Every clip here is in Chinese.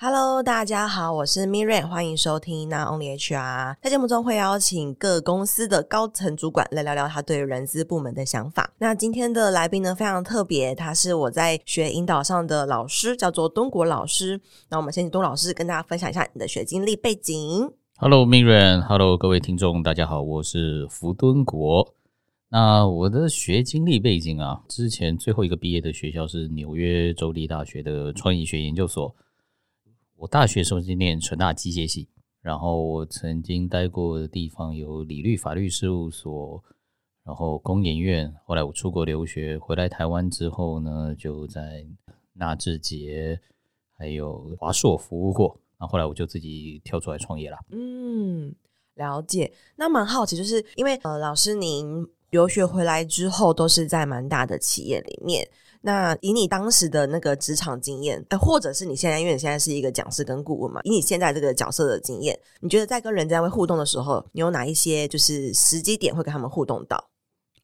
Hello，大家好，我是 Miriam，欢迎收听《n Only HR》。在节目中会邀请各公司的高层主管来聊聊他对人资部门的想法。那今天的来宾呢，非常特别，他是我在学引导上的老师，叫做敦国老师。那我们先请敦老师跟大家分享一下你的学经历背景。Hello，Miriam，Hello，各位听众，大家好，我是福敦国。那我的学经历背景啊，之前最后一个毕业的学校是纽约州立大学的创意学研究所。我大学时候是念成大机械系，然后我曾经待过的地方有理律法律事务所，然后工研院。后来我出国留学，回来台湾之后呢，就在纳智捷还有华硕服务过。然后后来我就自己跳出来创业了。嗯，了解。那蛮好奇，就是因为呃，老师您留学回来之后都是在蛮大的企业里面。那以你当时的那个职场经验，呃，或者是你现在，因为你现在是一个讲师跟顾问嘛，以你现在这个角色的经验，你觉得在跟人家会互动的时候，你有哪一些就是时机点会跟他们互动到？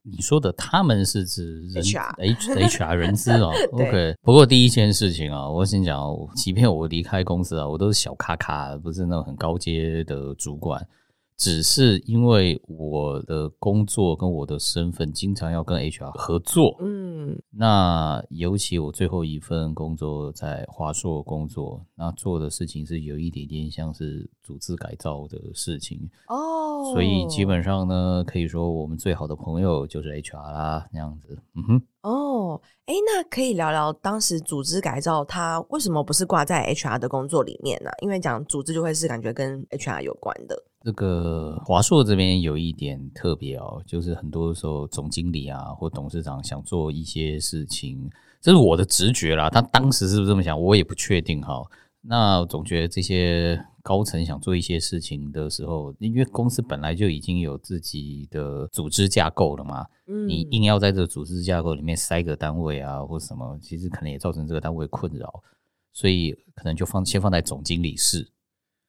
你说的他们是指人 HR H HR 人资啊？OK。不过第一件事情啊，我先讲，即便我离开公司啊，我都是小咖咖，不是那种很高阶的主管。只是因为我的工作跟我的身份，经常要跟 HR 合作。嗯，那尤其我最后一份工作在华硕工作，那做的事情是有一点点像是组织改造的事情哦。所以基本上呢，可以说我们最好的朋友就是 HR 啦，那样子。嗯哼。哦，哎，那可以聊聊当时组织改造，它为什么不是挂在 HR 的工作里面呢？因为讲组织就会是感觉跟 HR 有关的。这个华硕这边有一点特别哦，就是很多时候总经理啊或董事长想做一些事情，这是我的直觉啦。他当时是不是这么想，我也不确定哈。那总觉得这些高层想做一些事情的时候，因为公司本来就已经有自己的组织架构了嘛，嗯，你硬要在这个组织架构里面塞个单位啊或什么，其实可能也造成这个单位困扰，所以可能就放先放在总经理室。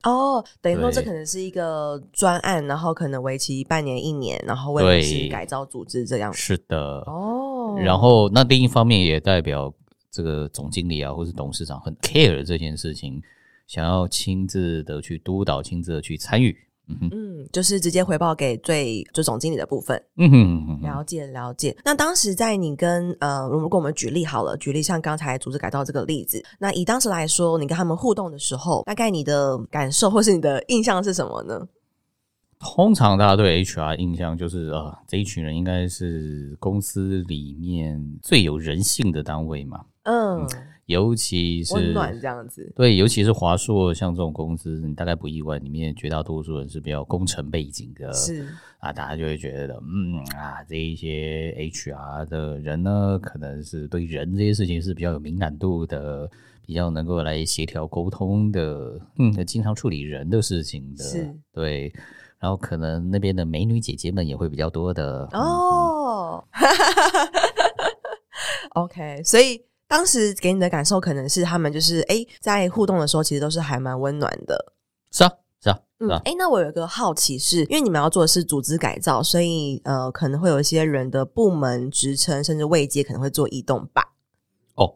哦，等于说这可能是一个专案，然后可能为期半年、一年，然后为了是改造组织这样。是的，哦。然后那另一方面也代表这个总经理啊，或是董事长很 care 这件事情，想要亲自的去督导、亲自的去参与。嗯嗯，就是直接回报给最就总经理的部分。嗯哼，了解了解。那当时在你跟呃，如果我们举例好了，举例像刚才组织改造这个例子，那以当时来说，你跟他们互动的时候，大概你的感受或是你的印象是什么呢？通常大家对 HR 印象就是啊、呃，这一群人应该是公司里面最有人性的单位嘛。嗯。嗯尤其是温暖这样子，对，尤其是华硕像这种公司，你大概不意外，里面绝大多数人是比较工程背景的，是啊，大家就会觉得，嗯啊，这一些 HR 的人呢，可能是对人这些事情是比较有敏感度的，比较能够来协调沟通的，嗯，经常处理人的事情的，是，对，然后可能那边的美女姐姐们也会比较多的哦，哈哈哈哈哈，OK，所以。当时给你的感受可能是他们就是哎、欸，在互动的时候其实都是还蛮温暖的。是啊，是啊，嗯，哎、欸，那我有一个好奇是，因为你们要做的是组织改造，所以呃，可能会有一些人的部门职称甚至位阶可能会做移动吧？哦，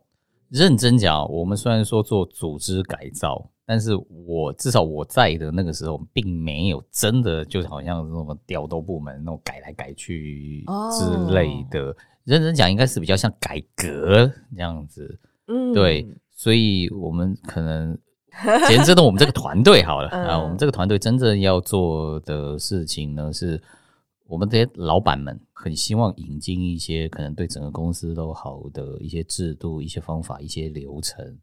认真讲，我们虽然说做组织改造，但是我至少我在的那个时候，并没有真的就好像是那种调动部门那种改来改去之类的。哦认真讲，应该是比较像改革这样子，嗯，对，所以我们可能简直的我们这个团队好了 啊，我们这个团队真正要做的事情呢，是我们这些老板们很希望引进一些可能对整个公司都好的一些制度、一些方法、一些流程。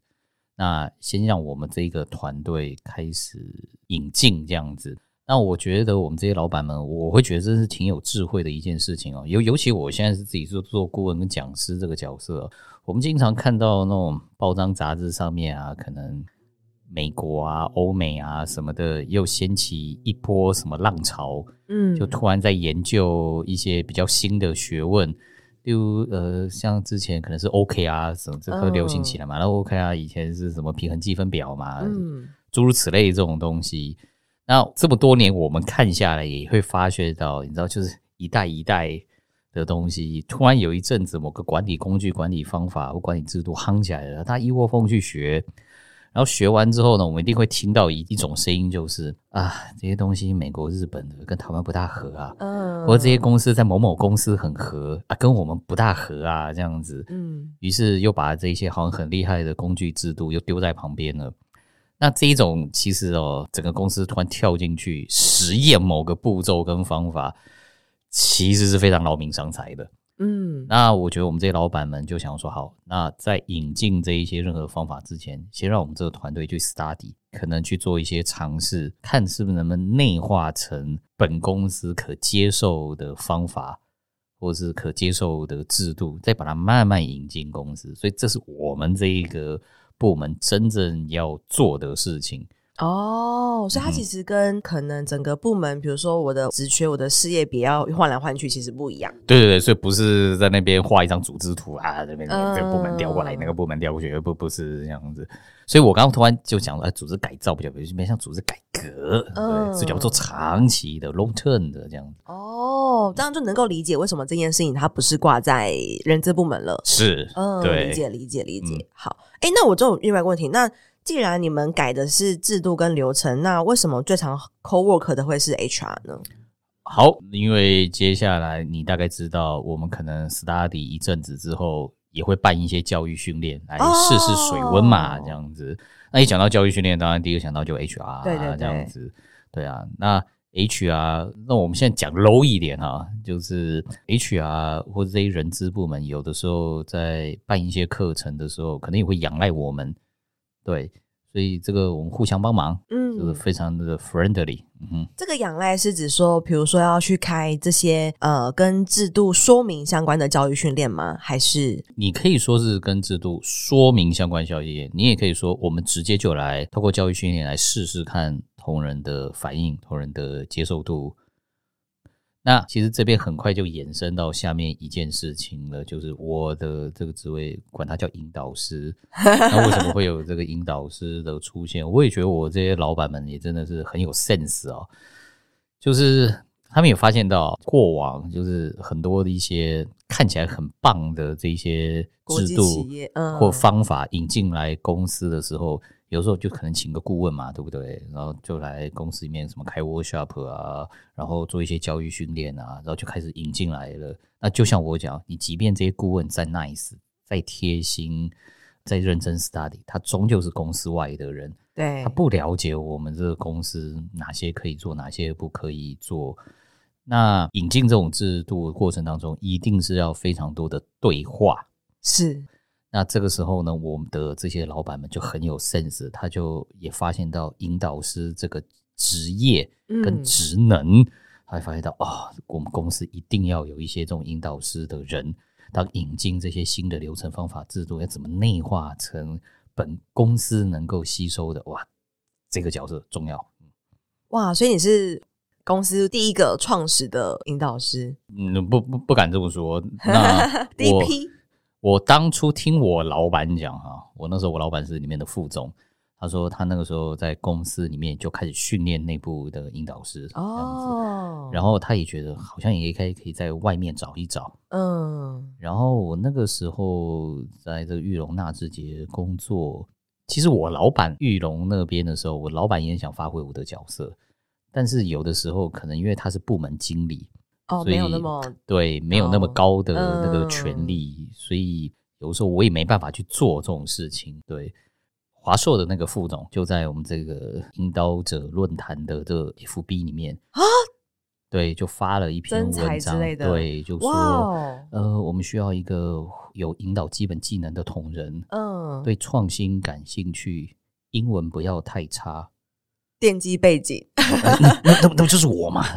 那先让我们这个团队开始引进这样子。那我觉得我们这些老板们，我会觉得这是挺有智慧的一件事情哦。尤尤其我现在是自己做做顾问跟讲师这个角色，我们经常看到那种报章杂志上面啊，可能美国啊、欧美啊什么的，又掀起一波什么浪潮，嗯，就突然在研究一些比较新的学问，例如呃，像之前可能是 OK 啊什么这个流行起来嘛，那 OK 啊以前是什么平衡计分表嘛，嗯，诸如此类这种东西。那这么多年，我们看下来也会发觉到，你知道，就是一代一代的东西，突然有一阵子某个管理工具、管理方法或管理制度夯起来了，大家一窝蜂去学，然然后学完之后呢，我们一定会听到一一种声音，就是啊，这些东西美国、日本的跟台湾不大合啊，嗯，或者这些公司在某某公司很合啊，跟我们不大合啊，这样子，嗯，于是又把这些好像很厉害的工具制度又丢在旁边了。那这一种其实哦，整个公司突然跳进去实验某个步骤跟方法，其实是非常劳民伤财的。嗯，那我觉得我们这些老板们就想说，好，那在引进这一些任何方法之前，先让我们这个团队去 study，可能去做一些尝试，看是不是能不能内化成本公司可接受的方法，或是可接受的制度，再把它慢慢引进公司。所以这是我们这一个部门真正要做的事情。哦，所以它其实跟可能整个部门，嗯、比如说我的职缺、我的事业比要换来换去，其实不一样。对对对，所以不是在那边画一张组织图啊，这边这个部门调过来，那个部门调过去，不不是这样子。所以我刚刚突然就讲了，哎，组织改造比较，比较像组织改革，嗯，是叫做长期的 long term 的这样子。哦，这样就能够理解为什么这件事情它不是挂在人资部门了。是，嗯，对，理解理解理解。嗯、好，哎，那我就有另外一个问题，那。既然你们改的是制度跟流程，那为什么最常 co-work 的会是 HR 呢？好，因为接下来你大概知道，我们可能 study 一阵子之后，也会办一些教育训练来试试水温嘛，这样子。那一讲到教育训练，当然第一个想到就 HR，对对对，这样子。对啊，那 HR，那我们现在讲 low 一点啊，就是 HR 或者这些人资部门，有的时候在办一些课程的时候，可能也会仰赖我们。对，所以这个我们互相帮忙，嗯，就是非常的 friendly。嗯哼，这个仰赖是指说，比如说要去开这些呃跟制度说明相关的教育训练吗？还是你可以说是跟制度说明相关教育训练，你也可以说我们直接就来透过教育训练来试试看同人的反应、同人的接受度。那其实这边很快就延伸到下面一件事情了，就是我的这个职位，管它叫引导师。那为什么会有这个引导师的出现？我也觉得我这些老板们也真的是很有 sense 哦，就是他们有发现到过往就是很多的一些看起来很棒的这些制度或方法引进来公司的时候。有时候就可能请个顾问嘛，对不对？然后就来公司里面什么开 workshop 啊，然后做一些教育训练啊，然后就开始引进来了。那就像我讲，你即便这些顾问再 nice、再贴心、再认真 study，他终究是公司外的人，对，他不了解我们这个公司哪些可以做，哪些不可以做。那引进这种制度的过程当中，一定是要非常多的对话，是。那这个时候呢，我们的这些老板们就很有 sense，他就也发现到引导师这个职业跟职能，嗯、他会发现到啊、哦，我们公司一定要有一些这种引导师的人，当引进这些新的流程方法制度，要怎么内化成本公司能够吸收的，哇，这个角色重要。哇，所以你是公司第一个创始的引导师？嗯，不不不敢这么说。那 第一批。我当初听我老板讲哈，我那时候我老板是里面的副总，他说他那个时候在公司里面就开始训练内部的引导师哦，然后他也觉得好像也可以可以在外面找一找，嗯，然后我那个时候在这个玉龙纳智捷工作，其实我老板玉龙那边的时候，我老板也想发挥我的角色，但是有的时候可能因为他是部门经理。哦，没有那么对，没有那么高的那个权利，哦嗯、所以有时候我也没办法去做这种事情。对，华硕的那个副总就在我们这个引导者论坛的这个 FB 里面啊，对，就发了一篇文章对，就说哇呃，我们需要一个有引导基本技能的同仁，嗯，对创新感兴趣，英文不要太差。电机背景，那那那不就是我嘛？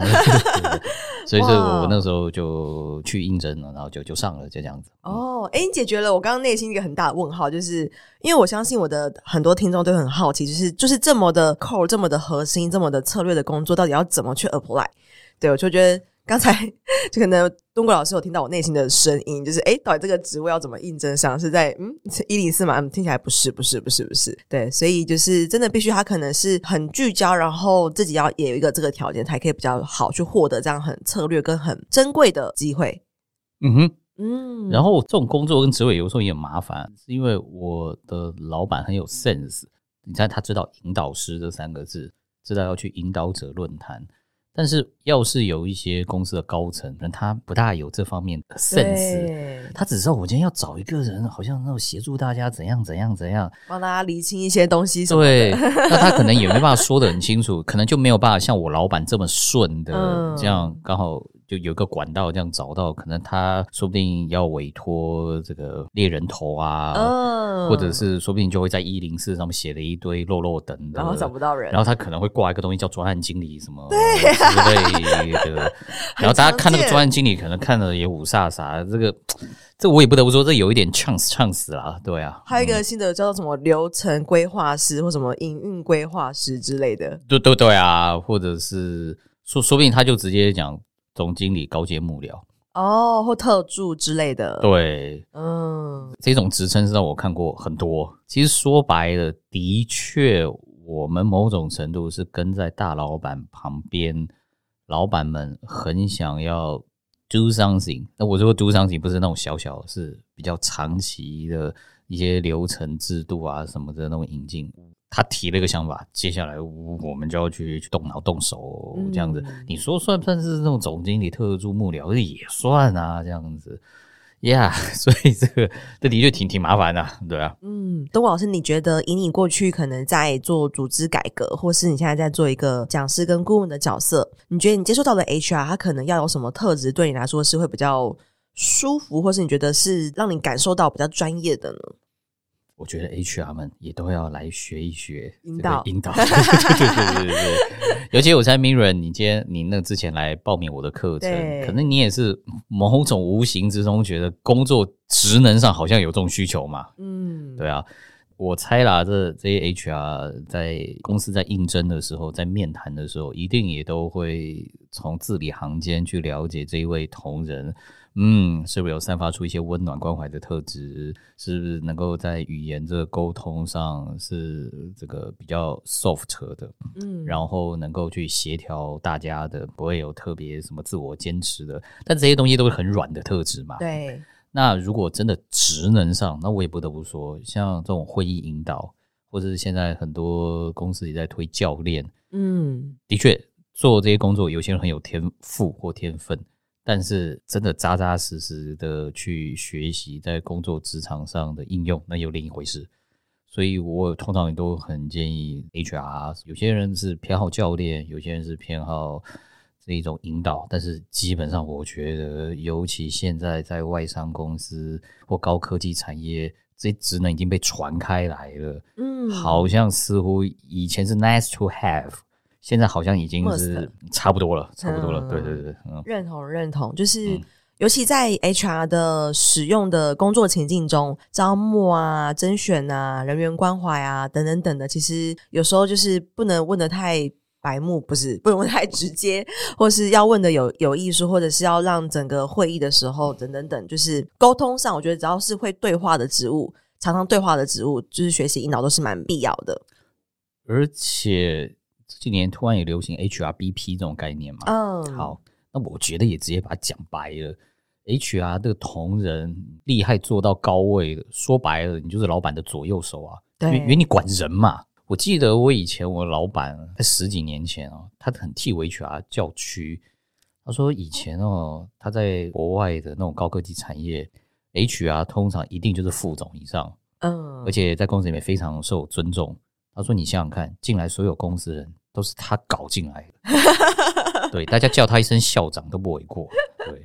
所以，是我那时候就去应征了，然后就就上了，就这样子。哦，哎、欸，你解决了我刚刚内心一个很大的问号，就是因为我相信我的很多听众都很好奇，就是就是这么的 core，这么的核心，这么的策略的工作，到底要怎么去 apply？对，我就觉得。刚才就可能东国老师有听到我内心的声音，就是哎，到底这个职位要怎么应征上？是在嗯一零四吗？听起来不是，不是，不是，不是。对，所以就是真的必须他可能是很聚焦，然后自己要也有一个这个条件，才可以比较好去获得这样很策略跟很珍贵的机会。嗯哼，嗯。然后这种工作跟职位有时候也很麻烦，是因为我的老板很有 sense。你猜他知道“引导师”这三个字，知道要去引导者论坛。但是，要是有一些公司的高层，可能他不大有这方面的 sense，他只知道我今天要找一个人，好像那种协助大家怎样怎样怎样，帮大家理清一些东西。对，那他可能也没办法说得很清楚，可能就没有办法像我老板这么顺的这样刚好。就有个管道这样找到，可能他说不定要委托这个猎人头啊，嗯、或者是说不定就会在一零四上面写了一堆落落等的，然后找不到人，然后他可能会挂一个东西叫专案经理什么之类的，然后大家看那个专案经理可能看了也五煞啥，这个这我也不得不说，这有一点 chance chance 啦，对啊，还有一个新的叫做什么流程规划师或什么营运规划师之类的，对对对啊，或者是说说不定他就直接讲。总经理、高阶幕僚哦，或特助之类的。对，嗯，这种职称是让我看过很多。其实说白了，的确，我们某种程度是跟在大老板旁边，老板们很想要 do something。那我说 do something 不是那种小小，是比较长期的一些流程制度啊什么的那种引进。他提了一个想法，接下来我们就要去去动脑动手这样子。嗯、你说算不算是那种总经理、特助、幕僚？也算啊，这样子呀。Yeah, 所以这个这的确挺挺麻烦的，对啊。嗯，东老师，你觉得以你过去可能在做组织改革，或是你现在在做一个讲师跟顾问的角色，你觉得你接触到的 HR，他可能要有什么特质，对你来说是会比较舒服，或是你觉得是让你感受到比较专业的呢？我觉得 HR 们也都要来学一学引导引导，对对对对对。尤其我在 Mirren，你今天你那之前来报名我的课程，可能你也是某种无形之中觉得工作职能上好像有这种需求嘛。嗯，对啊，我猜啦，这这些 HR 在公司在应征的时候，在面谈的时候，一定也都会从字里行间去了解这一位同仁。嗯，是不是有散发出一些温暖关怀的特质？是不是能够在语言这个沟通上是这个比较 soft 的？嗯，然后能够去协调大家的，不会有特别什么自我坚持的。但这些东西都是很软的特质嘛。对。那如果真的职能上，那我也不得不说，像这种会议引导，或者是现在很多公司也在推教练。嗯，的确做这些工作，有些人很有天赋或天分。但是真的扎扎实实的去学习在工作职场上的应用，那又另一回事。所以我通常也都很建议 HR，有些人是偏好教练，有些人是偏好这一种引导。但是基本上，我觉得，尤其现在在外商公司或高科技产业，这些职能已经被传开来了。嗯，好像似乎以前是 nice to have。现在好像已经是差不多了，差不多了。对对对，嗯，认同认同，就是、嗯、尤其在 HR 的使用的工作情境中，招募啊、甄选啊、人员关怀啊等等等的，其实有时候就是不能问的太白目，不是不用 太直接，或是要问的有有艺术，或者是要让整个会议的时候等等等，就是沟通上，我觉得只要是会对话的职务，常常对话的职务，就是学习引导都是蛮必要的，而且。这几年突然也流行 HRBP 这种概念嘛？嗯，好，那我觉得也直接把它讲白了，HR 这个同仁厉害做到高位了，说白了，你就是老板的左右手啊。对，因为你管人嘛。我记得我以前我老板在十几年前哦，他很替 HR 叫屈。他说以前哦，他在国外的那种高科技产业，HR 通常一定就是副总以上，嗯，而且在公司里面非常受尊重。他说你想想看，进来所有公司人。都是他搞进来的，对，大家叫他一声校长都不为过。对，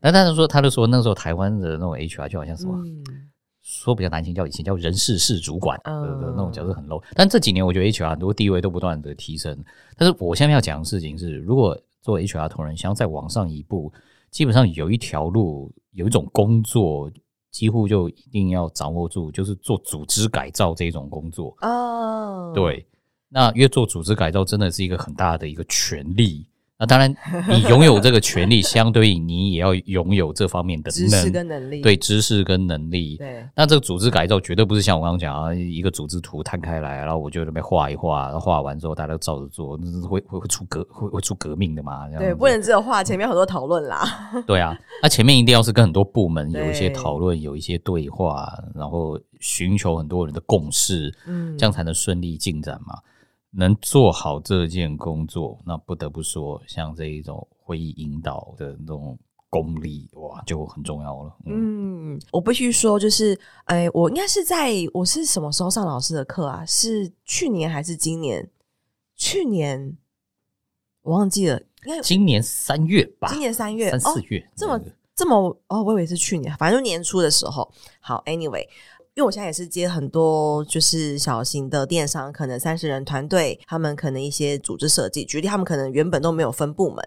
那他就说，他就说，那时候台湾的那种 HR 就好像什么，嗯、说比较难听，叫以前叫人事室主管的、嗯、那种角色很 low。但这几年我觉得 HR 很多地位都不断的提升。但是我现在要讲的事情是，如果做 HR 同仁想要再往上一步，基本上有一条路，有一种工作几乎就一定要掌握住，就是做组织改造这种工作。哦，对。那因为做组织改造真的是一个很大的一个权力，那当然，你拥有这个权利，相对于你也要拥有这方面的知识跟能力。对，知识跟能力。对，那这个组织改造绝对不是像我刚刚讲啊，一个组织图摊开来，然后我就准备画一画，然后画完之后大家都照着做，会会会出革会会出革命的嘛？对，不能只有画，前面很多讨论啦。对啊，那前面一定要是跟很多部门有一些讨论，有一些对话，然后寻求很多人的共识，嗯，这样才能顺利进展嘛。能做好这件工作，那不得不说，像这一种会议引导的那种功力，哇，就很重要了。嗯，嗯我必须说，就是，哎，我应该是在我是什么时候上老师的课啊？是去年还是今年？去年我忘记了，应该今年三月吧？今年三月，三四月，哦、这么这么哦，我以为是去年，反正就年初的时候。好，Anyway。因为我现在也是接很多，就是小型的电商，可能三十人团队，他们可能一些组织设计，举例，他们可能原本都没有分部门，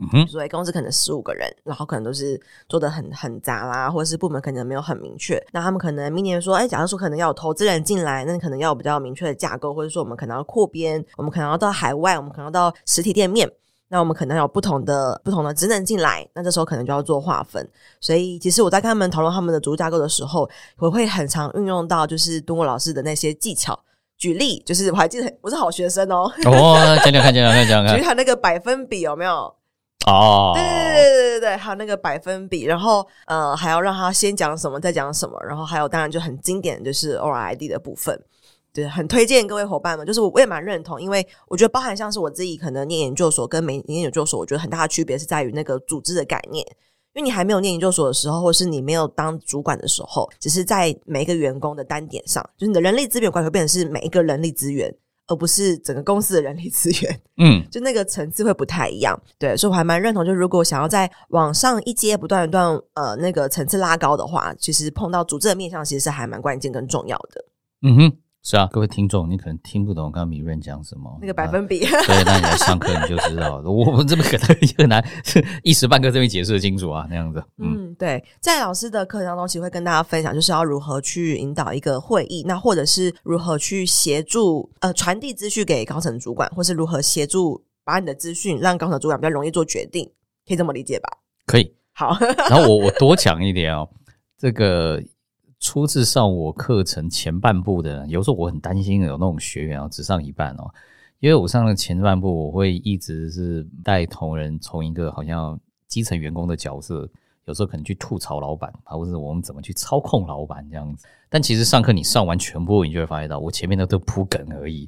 嗯哼，所以公司可能十五个人，然后可能都是做的很很杂啦，或者是部门可能没有很明确，那他们可能明年说，哎，假如说可能要有投资人进来，那可能要有比较明确的架构，或者说我们可能要扩编，我们可能要到海外，我们可能要到实体店面。那我们可能有不同的不同的职能进来，那这时候可能就要做划分。所以其实我在跟他们讨论他们的组织架构的时候，我会很常运用到就是敦国老师的那些技巧。举例，就是我还记得我是好学生哦。哦，讲讲看，讲讲看，讲讲看。举例他那个百分比有没有？哦，对对对对对对对，还有那个百分比，然后呃还要让他先讲什么，再讲什么，然后还有当然就很经典就是 ORID 的部分。对，很推荐各位伙伴们，就是我我也蛮认同，因为我觉得包含像是我自己可能念研究所跟没念研究所，我觉得很大的区别是在于那个组织的概念。因为你还没有念研究所的时候，或是你没有当主管的时候，只是在每一个员工的单点上，就是你的人力资源管理会变成是每一个人力资源，而不是整个公司的人力资源。嗯，就那个层次会不太一样。对，所以我还蛮认同，就如果想要在往上一阶，不断不断呃那个层次拉高的话，其实碰到组织的面向，其实是还蛮关键跟重要的。嗯哼。是啊，各位听众，你可能听不懂刚刚米润讲什么，那个百分比。啊、对，那你来上课你就知道了。我们这么可能很难一时半刻这边解释清楚啊，那样子。嗯，嗯对，在老师的课程当中，其实会跟大家分享，就是要如何去引导一个会议，那或者是如何去协助呃传递资讯给高层主管，或是如何协助把你的资讯让高层主管比较容易做决定，可以这么理解吧？可以。好，然后我我多讲一点哦，这个。初次上我课程前半部的，有时候我很担心有那种学员啊，只上一半哦，因为我上了前半部，我会一直是带同仁从一个好像基层员工的角色，有时候可能去吐槽老板，或者我们怎么去操控老板这样子。但其实上课你上完全部，你就会发现到，我前面的都铺梗而已。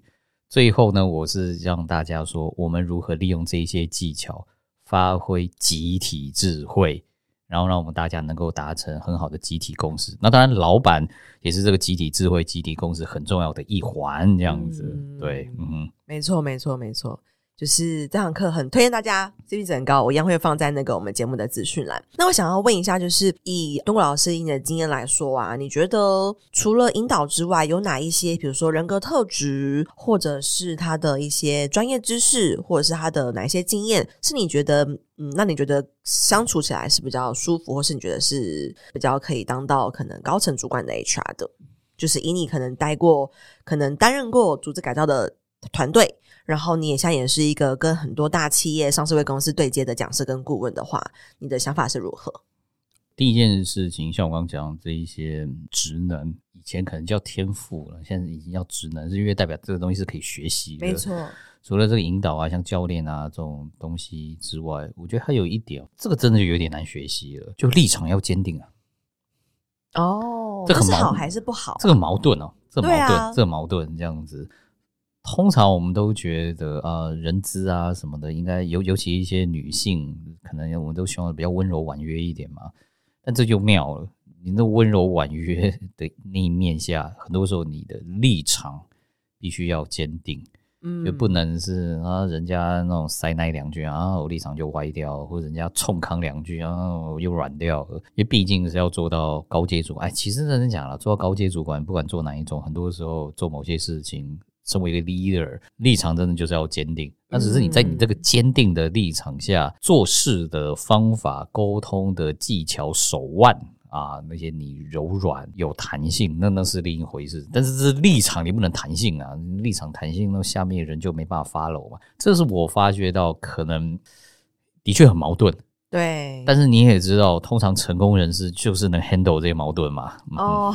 最后呢，我是让大家说，我们如何利用这些技巧，发挥集体智慧。然后让我们大家能够达成很好的集体共识。那当然，老板也是这个集体智慧、集体共识很重要的一环。这样子，嗯、对，嗯，没错，没错，没错。就是这堂课很推荐大家，CP 值很高，我一样会放在那个我们节目的资讯栏。那我想要问一下，就是以东国老师以你的经验来说啊，你觉得除了引导之外，有哪一些，比如说人格特质，或者是他的一些专业知识，或者是他的哪一些经验，是你觉得，嗯，那你觉得相处起来是比较舒服，或是你觉得是比较可以当到可能高层主管的 HR 的？就是以你可能待过，可能担任过组织改造的团队。然后你也像也是一个跟很多大企业、上市会公司对接的讲师跟顾问的话，你的想法是如何？第一件事情，像我刚刚讲这一些职能，以前可能叫天赋了，现在已经叫职能，是因为代表这个东西是可以学习的。没错，除了这个引导啊，像教练啊这种东西之外，我觉得还有一点，这个真的就有点难学习了，就立场要坚定啊。哦，这个是好还是不好？这个矛盾哦，这个矛盾，啊、这个矛盾这样子。通常我们都觉得啊，人资啊什么的，应该尤尤其一些女性，可能我们都希望比较温柔婉约一点嘛。但这就妙了，你那温柔婉约的那一面下，很多时候你的立场必须要坚定，嗯，就不能是啊，人家那种塞奶两句啊，我立场就歪掉，或者人家冲康两句啊，我又软掉了。因为毕竟是要做到高阶主管，哎，其实认真讲了，做到高阶主管，不管做哪一种，很多时候做某些事情。身为一个 leader，立场真的就是要坚定。那只是你在你这个坚定的立场下，做事的方法、沟通的技巧、手腕啊，那些你柔软有弹性，那那是另一回事。但是这是立场，你不能弹性啊，立场弹性，那下面人就没办法 follow 嘛。这是我发觉到可能的确很矛盾。对，但是你也知道，通常成功人士就是能 handle 这些矛盾嘛。哦，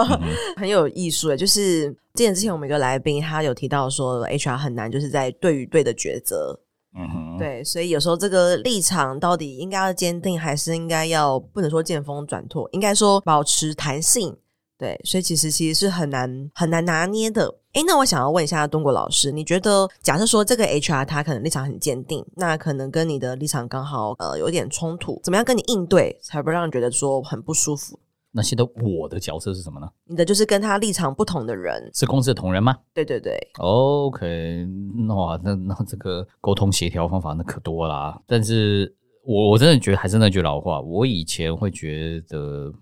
很有艺术诶，就是之前之前我们一个来宾他有提到说，HR 很难就是在对与对的抉择。嗯哼，对，所以有时候这个立场到底应该要坚定，还是应该要不能说见风转舵，应该说保持弹性。对，所以其实其实是很难很难拿捏的。诶，那我想要问一下东国老师，你觉得假设说这个 HR 他可能立场很坚定，那可能跟你的立场刚好呃有点冲突，怎么样跟你应对，才不让人觉得说很不舒服？那现在我的角色是什么呢？你的就是跟他立场不同的人，是公司的同仁吗？对对对。OK，哇，那那这个沟通协调方法那可多啦。但是我我真的觉得还是那句老话，我以前会觉得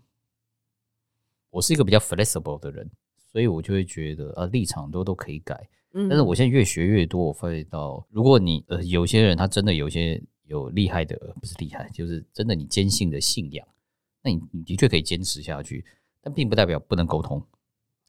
我是一个比较 flexible 的人，所以我就会觉得啊立场都都可以改。嗯，但是我现在越学越多，我发现到如果你呃有些人他真的有些有厉害的，不是厉害，就是真的你坚信的信仰。那你你的确可以坚持下去，但并不代表不能沟通。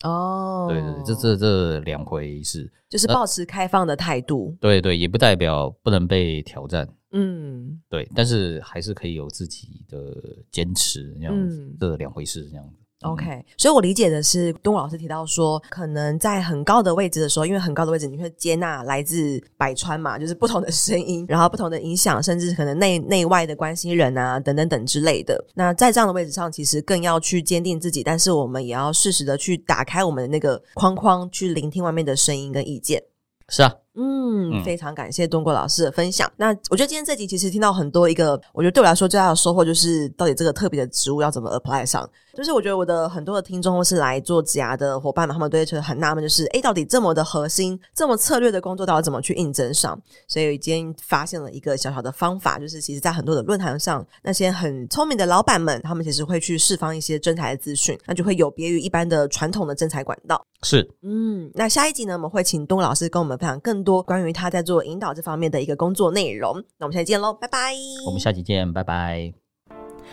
哦，对对对，这这这两回事，就是保持开放的态度。对对，也不代表不能被挑战。嗯，对，但是还是可以有自己的坚持，这样子，这两回事，这样子。OK，所以我理解的是，东武老师提到说，可能在很高的位置的时候，因为很高的位置，你会接纳来自百川嘛，就是不同的声音，然后不同的影响，甚至可能内内外的关系人啊，等等等之类的。那在这样的位置上，其实更要去坚定自己，但是我们也要适时的去打开我们的那个框框，去聆听外面的声音跟意见。是啊。嗯，非常感谢东国老师的分享。嗯、那我觉得今天这集其实听到很多一个，我觉得对我来说最大的收获就是，到底这个特别的职务要怎么 apply 上。就是我觉得我的很多的听众或是来做职涯的伙伴们，他们都会觉得很纳闷，就是哎，到底这么的核心、这么策略的工作，到底怎么去应征上？所以今天发现了一个小小的方法，就是其实在很多的论坛上，那些很聪明的老板们，他们其实会去释放一些征才的资讯，那就会有别于一般的传统的征才管道。是，嗯，那下一集呢，我们会请东国老师跟我们分享更多关于他在做引导这方面的一个工作内容，那我们下期见喽，拜拜。我们下期见，拜拜。